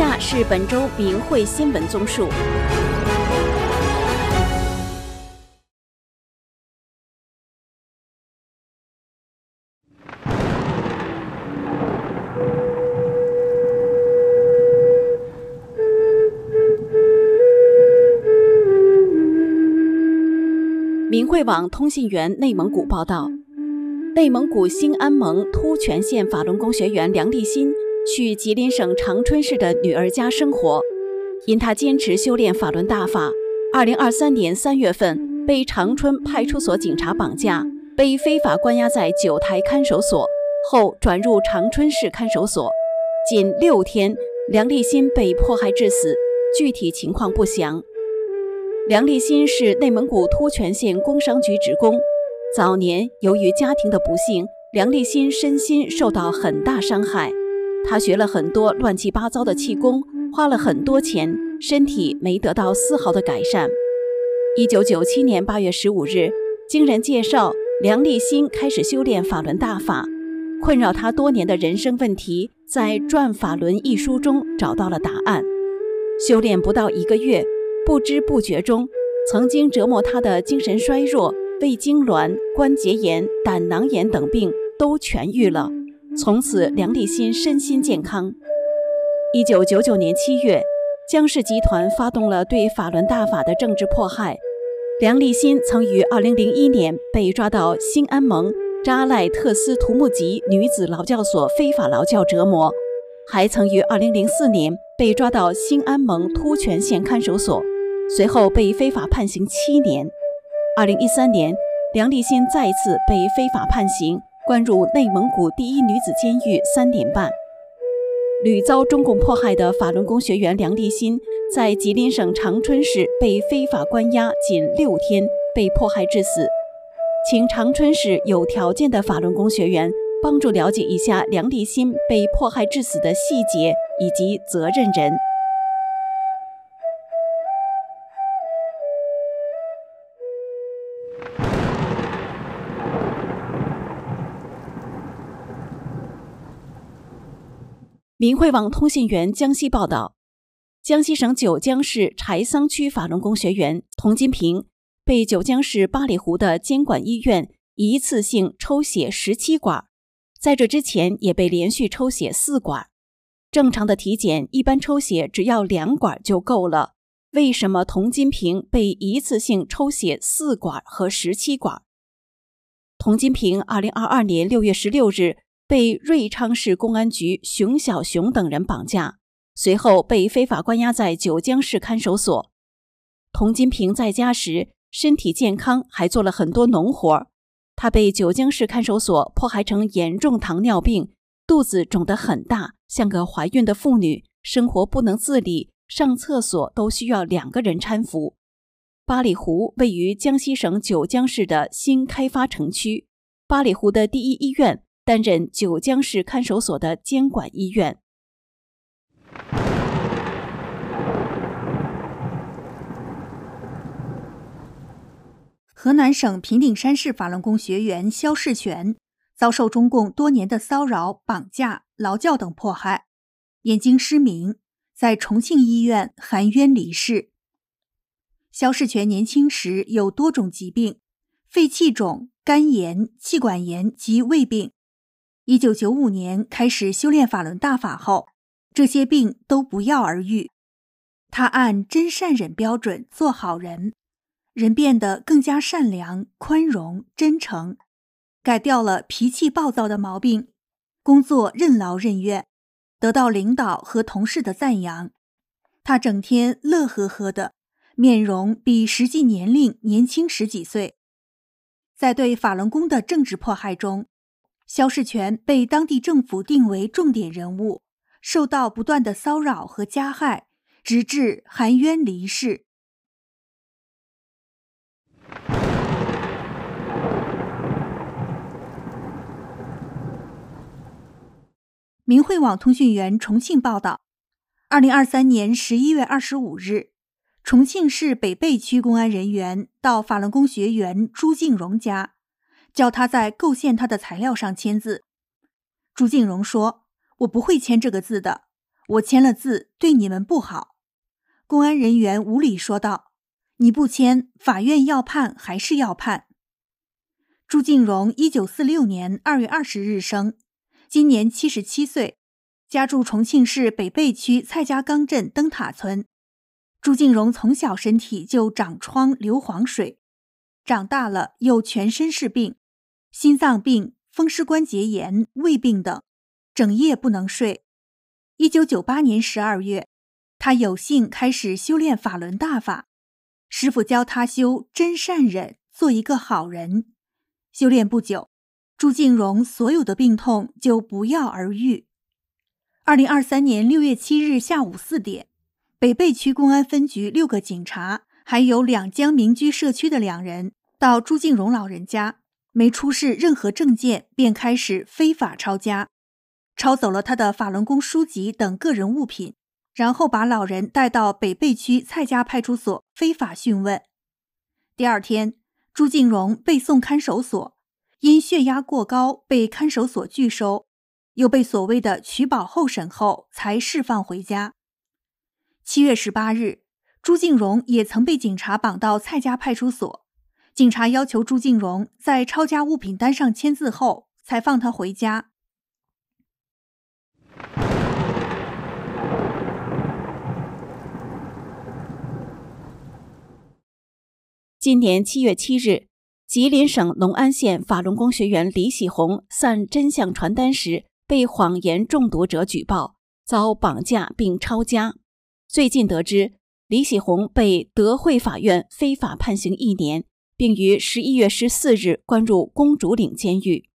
下是本周明慧新闻综述。明慧网通信员内蒙古报道，内蒙古兴安盟突泉县法轮功学员梁立新去吉林省长春市的女儿家生活，因他坚持修炼法轮大法，二零二三年三月份被长春派出所警察绑架，被非法关押在九台看守所，后转入长春市看守所，仅六天，梁立新被迫害致死，具体情况不详。梁立新是内蒙古突泉县工商局职工。早年由于家庭的不幸，梁立新身心受到很大伤害。他学了很多乱七八糟的气功，花了很多钱，身体没得到丝毫的改善。一九九七年八月十五日，经人介绍，梁立新开始修炼法轮大法。困扰他多年的人生问题，在《转法轮》一书中找到了答案。修炼不到一个月。不知不觉中，曾经折磨他的精神衰弱、胃痉挛、关节炎、胆囊炎等病都痊愈了。从此，梁立新身心健康。一九九九年七月，江氏集团发动了对法轮大法的政治迫害。梁立新曾于二零零一年被抓到兴安盟扎赖特斯图木吉女子劳教所非法劳教折磨，还曾于二零零四年被抓到兴安盟突泉县看守所。随后被非法判刑七年。二零一三年，梁立新再次被非法判刑，关入内蒙古第一女子监狱三年半。屡遭中共迫害的法轮功学员梁立新，在吉林省长春市被非法关押仅六天，被迫害致死。请长春市有条件的法轮功学员帮助了解一下梁立新被迫害致死的细节以及责任人。明慧网通信员江西报道：江西省九江市柴桑区法轮功学员童金平被九江市八里湖的监管医院一次性抽血十七管，在这之前也被连续抽血四管。正常的体检一般抽血只要两管就够了，为什么童金平被一次性抽血四管和十七管？童金平二零二二年六月十六日。被瑞昌市公安局熊小雄等人绑架，随后被非法关押在九江市看守所。童金平在家时身体健康，还做了很多农活。他被九江市看守所迫害成严重糖尿病，肚子肿得很大，像个怀孕的妇女，生活不能自理，上厕所都需要两个人搀扶。八里湖位于江西省九江市的新开发城区，八里湖的第一医院。担任九江市看守所的监管医院。河南省平顶山市法轮功学员肖世全遭受中共多年的骚扰、绑架、劳教等迫害，眼睛失明，在重庆医院含冤离世。肖世全年轻时有多种疾病，肺气肿、肝炎、气管炎及胃病。一九九五年开始修炼法轮大法后，这些病都不药而愈。他按真善忍标准做好人，人变得更加善良、宽容、真诚，改掉了脾气暴躁的毛病，工作任劳任怨，得到领导和同事的赞扬。他整天乐呵呵的，面容比实际年龄年轻十几岁。在对法轮功的政治迫害中。肖世全被当地政府定为重点人物，受到不断的骚扰和加害，直至含冤离世。明慧网通讯员重庆报道：二零二三年十一月二十五日，重庆市北碚区公安人员到法轮功学员朱静荣家。叫他在构陷他的材料上签字。朱静荣说：“我不会签这个字的，我签了字，对你们不好。”公安人员无理说道：“你不签，法院要判还是要判。”朱敬荣一九四六年二月二十日生，今年七十七岁，家住重庆市北碚区蔡家岗镇灯塔村。朱敬荣从小身体就长疮流黄水，长大了又全身是病，心脏病、风湿关节炎、胃病等，整夜不能睡。一九九八年十二月，他有幸开始修炼法轮大法，师傅教他修真善忍，做一个好人。修炼不久，朱敬荣所有的病痛就不药而愈。二零二三年六月七日下午四点，北碚区公安分局六个警察，还有两江民居社区的两人，到朱敬荣老人家，没出示任何证件，便开始非法抄家，抄走了他的法轮功书籍等个人物品，然后把老人带到北碚区蔡家派出所非法讯问。第二天。朱敬荣被送看守所，因血压过高被看守所拒收，又被所谓的取保候审后才释放回家。七月十八日，朱敬荣也曾被警察绑到蔡家派出所，警察要求朱静荣在抄家物品单上签字后才放他回家。今年七月七日，吉林省隆安县法轮功学员李喜红散真相传单时被谎言中毒者举报，遭绑架并抄家。最近得知，李喜红被德惠法院非法判刑一年，并于十一月十四日关入公主岭监狱。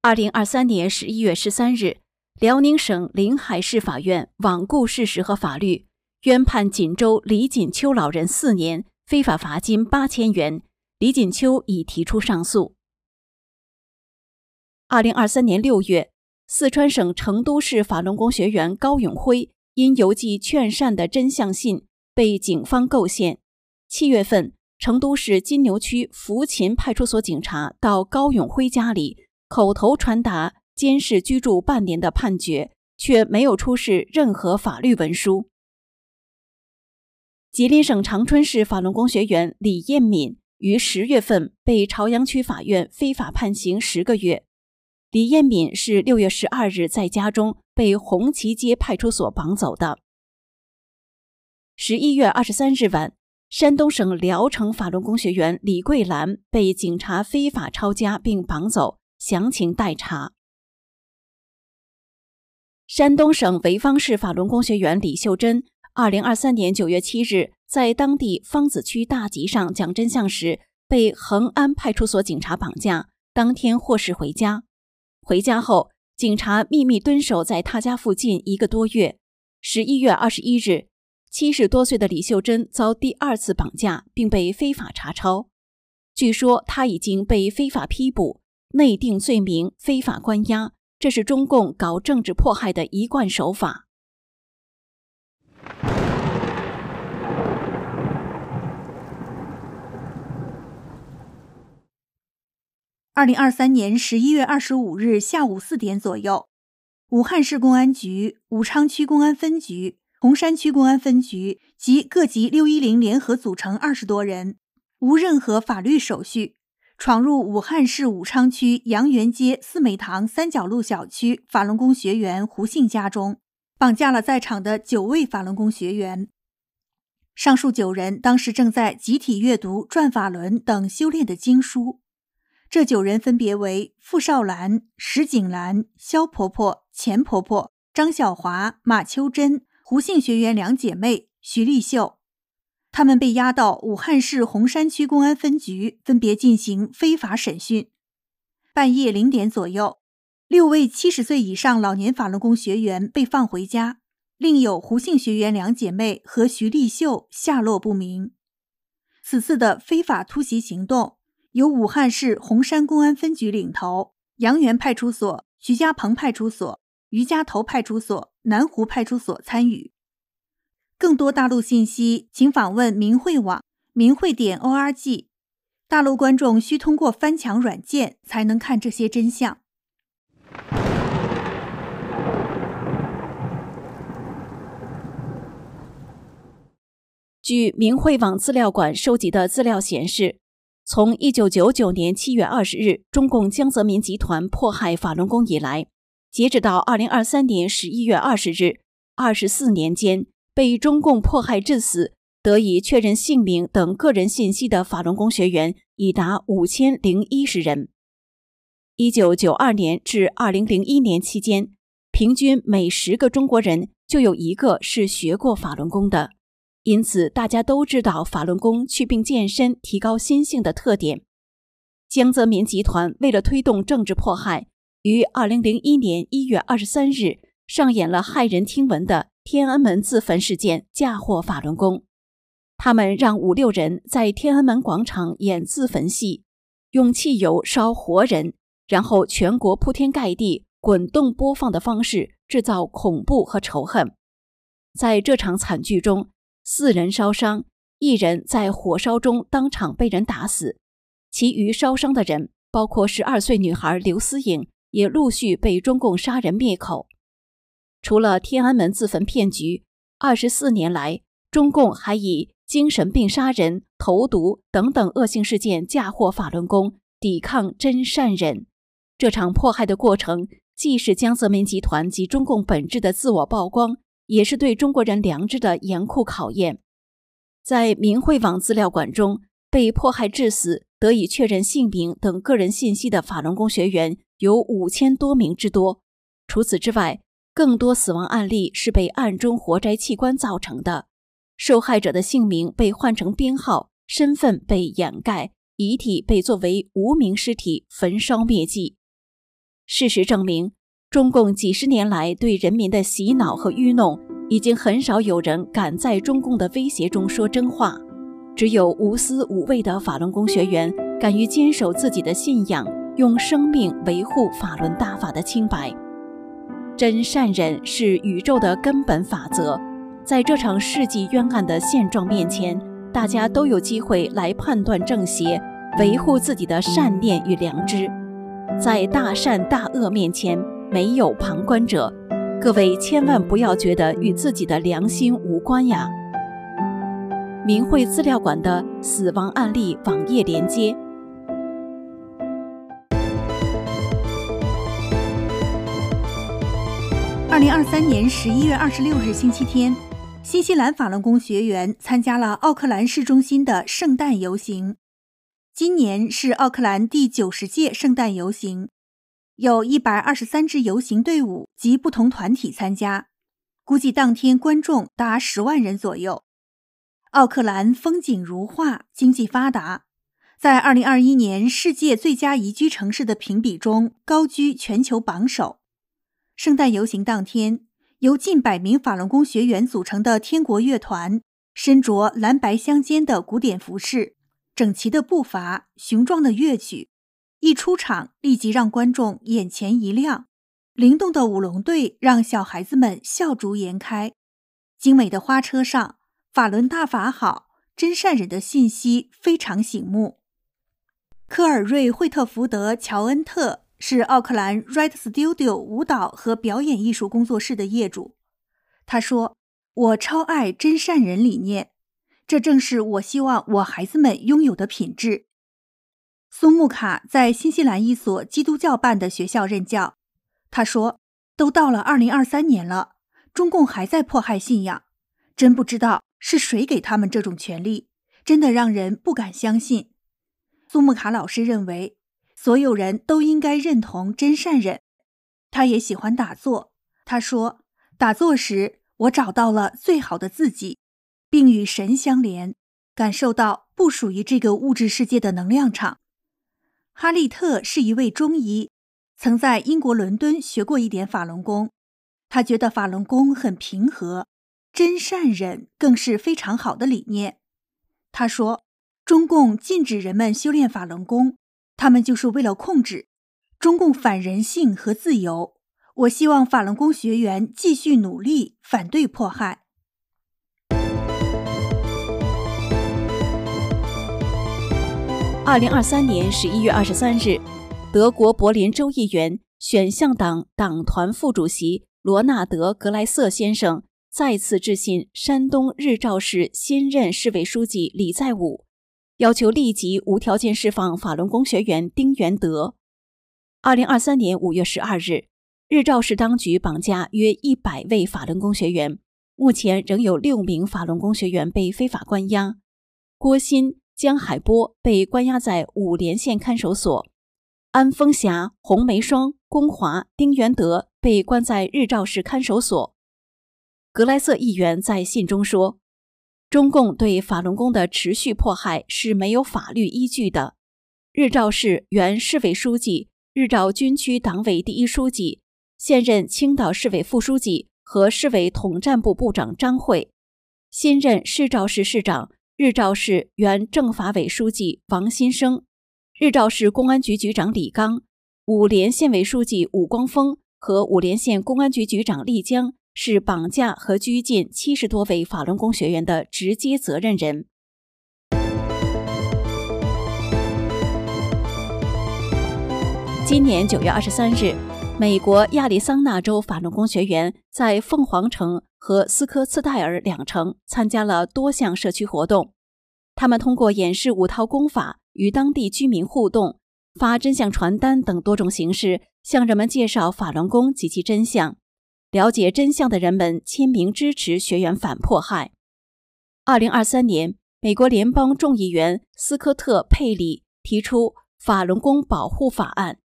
二零二三年十一月十三日，辽宁省临海市法院罔顾事实和法律，冤判锦州李锦秋老人四年。非法罚金八千元，李锦秋已提出上诉。二零二三年六月，四川省成都市法轮功学员高永辉因邮寄劝善的真相信被警方构陷。七月份，成都市金牛区福琴派出所警察到高永辉家里口头传达监视居住半年的判决，却没有出示任何法律文书。吉林省长春市法轮功学员李艳敏于十月份被朝阳区法院非法判刑十个月。李艳敏是六月十二日在家中被红旗街派出所绑走的。十一月二十三日晚，山东省聊城法轮功学员李桂兰被警察非法抄家并绑走，详情待查。山东省潍坊市法轮功学员李秀珍。二零二三年九月七日，在当地方子区大集上讲真相时，被恒安派出所警察绑架，当天获释回家。回家后，警察秘密蹲守在他家附近一个多月。十一月二十一日，七十多岁的李秀珍遭第二次绑架，并被非法查抄。据说他已经被非法批捕，内定罪名非法关押，这是中共搞政治迫害的一贯手法。二零二三年十一月二十五日下午四点左右，武汉市公安局武昌区公安分局、洪山区公安分局及各级六一零联合组成二十多人，无任何法律手续，闯入武汉市武昌区杨园街四美堂三角路小区法轮功学员胡姓家中，绑架了在场的九位法轮功学员。上述九人当时正在集体阅读《转法轮》等修炼的经书。这九人分别为傅少兰、石景兰、肖婆婆、钱婆婆、张小华、马秋珍、胡姓学员两姐妹、徐丽秀。他们被押到武汉市洪山区公安分局，分别进行非法审讯。半夜零点左右，六位七十岁以上老年法轮功学员被放回家，另有胡姓学员两姐妹和徐丽秀下落不明。此次的非法突袭行动。由武汉市洪山公安分局领头，杨园派出所、徐家棚派出所、余家头派出所、南湖派出所参与。更多大陆信息，请访问明慧网明慧点 org。大陆观众需通过翻墙软件才能看这些真相。据明慧网资料馆收集的资料显示，从一九九九年七月二十日中共江泽民集团迫害法轮功以来，截止到二零二三年十一月二十日，二十四年间被中共迫害致死、得以确认姓名等个人信息的法轮功学员已达五千零一十人。一九九二年至二零零一年期间，平均每十个中国人就有一个是学过法轮功的。因此，大家都知道法轮功祛病健身、提高心性的特点。江泽民集团为了推动政治迫害，于二零零一年一月二十三日上演了骇人听闻的天安门自焚事件，嫁祸法轮功。他们让五六人在天安门广场演自焚戏，用汽油烧活人，然后全国铺天盖地滚动播放的方式制造恐怖和仇恨。在这场惨剧中，四人烧伤，一人在火烧中当场被人打死，其余烧伤的人，包括十二岁女孩刘思颖，也陆续被中共杀人灭口。除了天安门自焚骗局，二十四年来，中共还以精神病杀人、投毒等等恶性事件嫁祸法轮功，抵抗真善忍。这场迫害的过程，既是江泽民集团及中共本质的自我曝光。也是对中国人良知的严酷考验。在明慧网资料馆中，被迫害致死、得以确认姓名等个人信息的法轮功学员有五千多名之多。除此之外，更多死亡案例是被暗中活摘器官造成的，受害者的姓名被换成编号，身份被掩盖，遗体被作为无名尸体焚烧灭迹。事实证明。中共几十年来对人民的洗脑和愚弄，已经很少有人敢在中共的威胁中说真话。只有无私无畏的法轮功学员，敢于坚守自己的信仰，用生命维护法轮大法的清白。真善忍是宇宙的根本法则，在这场世纪冤案的现状面前，大家都有机会来判断正邪，维护自己的善念与良知。在大善大恶面前。没有旁观者，各位千万不要觉得与自己的良心无关呀。明慧资料馆的死亡案例网页连接。二零二三年十一月二十六日星期天，新西兰法轮功学员参加了奥克兰市中心的圣诞游行。今年是奥克兰第九十届圣诞游行。有一百二十三支游行队伍及不同团体参加，估计当天观众达十万人左右。奥克兰风景如画，经济发达，在二零二一年世界最佳宜居城市的评比中高居全球榜首。圣诞游行当天，由近百名法轮功学员组成的天国乐团，身着蓝白相间的古典服饰，整齐的步伐，雄壮的乐曲。一出场，立即让观众眼前一亮。灵动的舞龙队让小孩子们笑逐颜开。精美的花车上，“法轮大法好，真善忍”的信息非常醒目。科尔瑞·惠特福德·乔恩特是奥克兰 Red Studio 舞蹈和表演艺术工作室的业主。他说：“我超爱真善人理念，这正是我希望我孩子们拥有的品质。”苏木卡在新西兰一所基督教办的学校任教。他说：“都到了二零二三年了，中共还在迫害信仰，真不知道是谁给他们这种权利，真的让人不敢相信。”苏木卡老师认为，所有人都应该认同真善忍。他也喜欢打坐。他说：“打坐时，我找到了最好的自己，并与神相连，感受到不属于这个物质世界的能量场。”哈利特是一位中医，曾在英国伦敦学过一点法轮功。他觉得法轮功很平和，真善忍更是非常好的理念。他说：“中共禁止人们修炼法轮功，他们就是为了控制。中共反人性和自由。我希望法轮功学员继续努力，反对迫害。”二零二三年十一月二十三日，德国柏林州议员选项党党团副主席罗纳德·格莱瑟先生再次致信山东日照市新任市委书记李在武，要求立即无条件释放法轮功学员丁元德。二零二三年五月十二日，日照市当局绑架约一百位法轮功学员，目前仍有六名法轮功学员被非法关押。郭鑫、江海波被关押在五莲县看守所，安丰霞、洪梅霜、龚华、丁元德被关在日照市看守所。格莱瑟议员在信中说：“中共对法轮功的持续迫害是没有法律依据的。”日照市原市委书记、日照军区党委第一书记、现任青岛市委副书记和市委统战部部长张慧，新任市照市市长、日照市原政法委书记王新生，日照市公安局局长李刚，五莲县委书记武光峰和五莲县公安局局长丽江。是绑架和拘禁七十多位法轮功学员的直接责任人。今年九月二十三日，美国亚利桑那州法轮功学员在凤凰城和斯科茨戴尔两城参加了多项社区活动。他们通过演示五套功法、与当地居民互动、发真相传单等多种形式，向人们介绍法轮功及其真相。了解真相的人们签名支持学员反迫害。二零二三年，美国联邦众议员斯科特·佩里提出法轮功保护法案。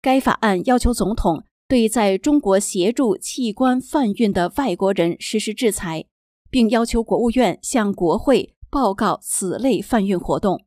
该法案要求总统对在中国协助器官贩运的外国人实施制裁，并要求国务院向国会报告此类贩运活动。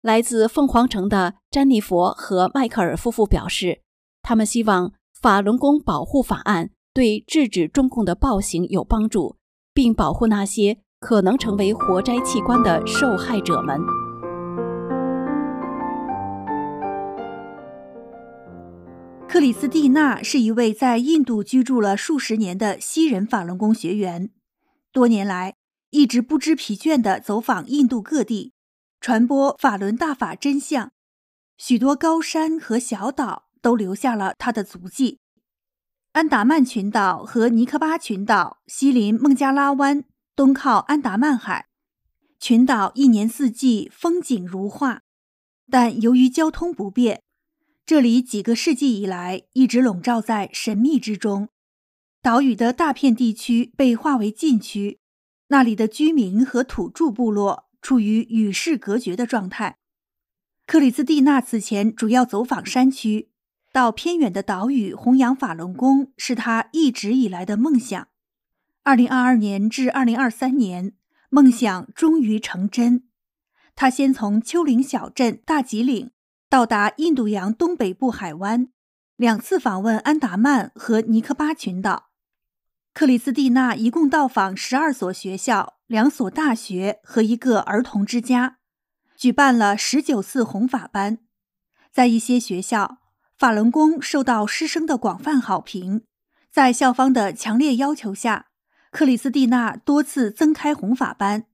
来自凤凰城的詹妮弗和迈克尔夫妇表示，他们希望。法轮功保护法案对制止中共的暴行有帮助，并保护那些可能成为活摘器官的受害者们。克里斯蒂娜是一位在印度居住了数十年的西人法轮功学员，多年来一直不知疲倦地走访印度各地，传播法轮大法真相。许多高山和小岛。都留下了他的足迹。安达曼群岛和尼科巴群岛西临孟加拉湾，东靠安达曼海。群岛一年四季风景如画，但由于交通不便，这里几个世纪以来一直笼罩在神秘之中。岛屿的大片地区被划为禁区，那里的居民和土著部落处于与世隔绝的状态。克里斯蒂娜此前主要走访山区。到偏远的岛屿弘扬法轮功是他一直以来的梦想。二零二二年至二零二三年，梦想终于成真。他先从丘陵小镇大吉岭到达印度洋东北部海湾，两次访问安达曼和尼科巴群岛。克里斯蒂娜一共到访十二所学校、两所大学和一个儿童之家，举办了十九次弘法班，在一些学校。法轮功受到师生的广泛好评，在校方的强烈要求下，克里斯蒂娜多次增开弘法班，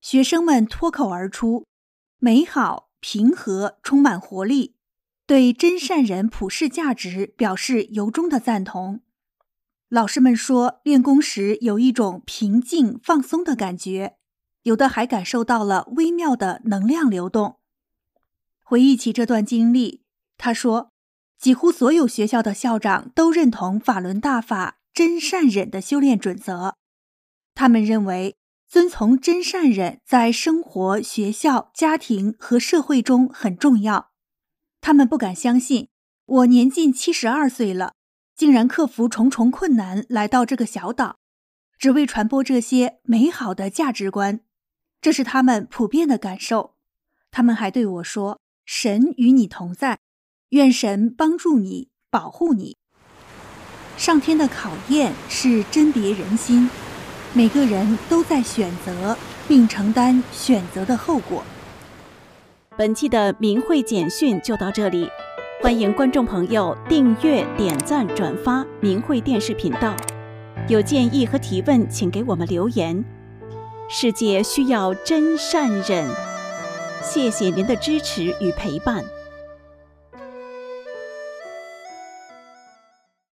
学生们脱口而出“美好、平和、充满活力”，对真善人普世价值表示由衷的赞同。老师们说，练功时有一种平静、放松的感觉，有的还感受到了微妙的能量流动。回忆起这段经历，他说。几乎所有学校的校长都认同法轮大法真善忍的修炼准则。他们认为，遵从真善忍在生活、学校、家庭和社会中很重要。他们不敢相信，我年近七十二岁了，竟然克服重重困难来到这个小岛，只为传播这些美好的价值观。这是他们普遍的感受。他们还对我说：“神与你同在。”愿神帮助你，保护你。上天的考验是甄别人心，每个人都在选择并承担选择的后果。本期的明慧简讯就到这里，欢迎观众朋友订阅、点赞、转发明慧电视频道。有建议和提问，请给我们留言。世界需要真善忍，谢谢您的支持与陪伴。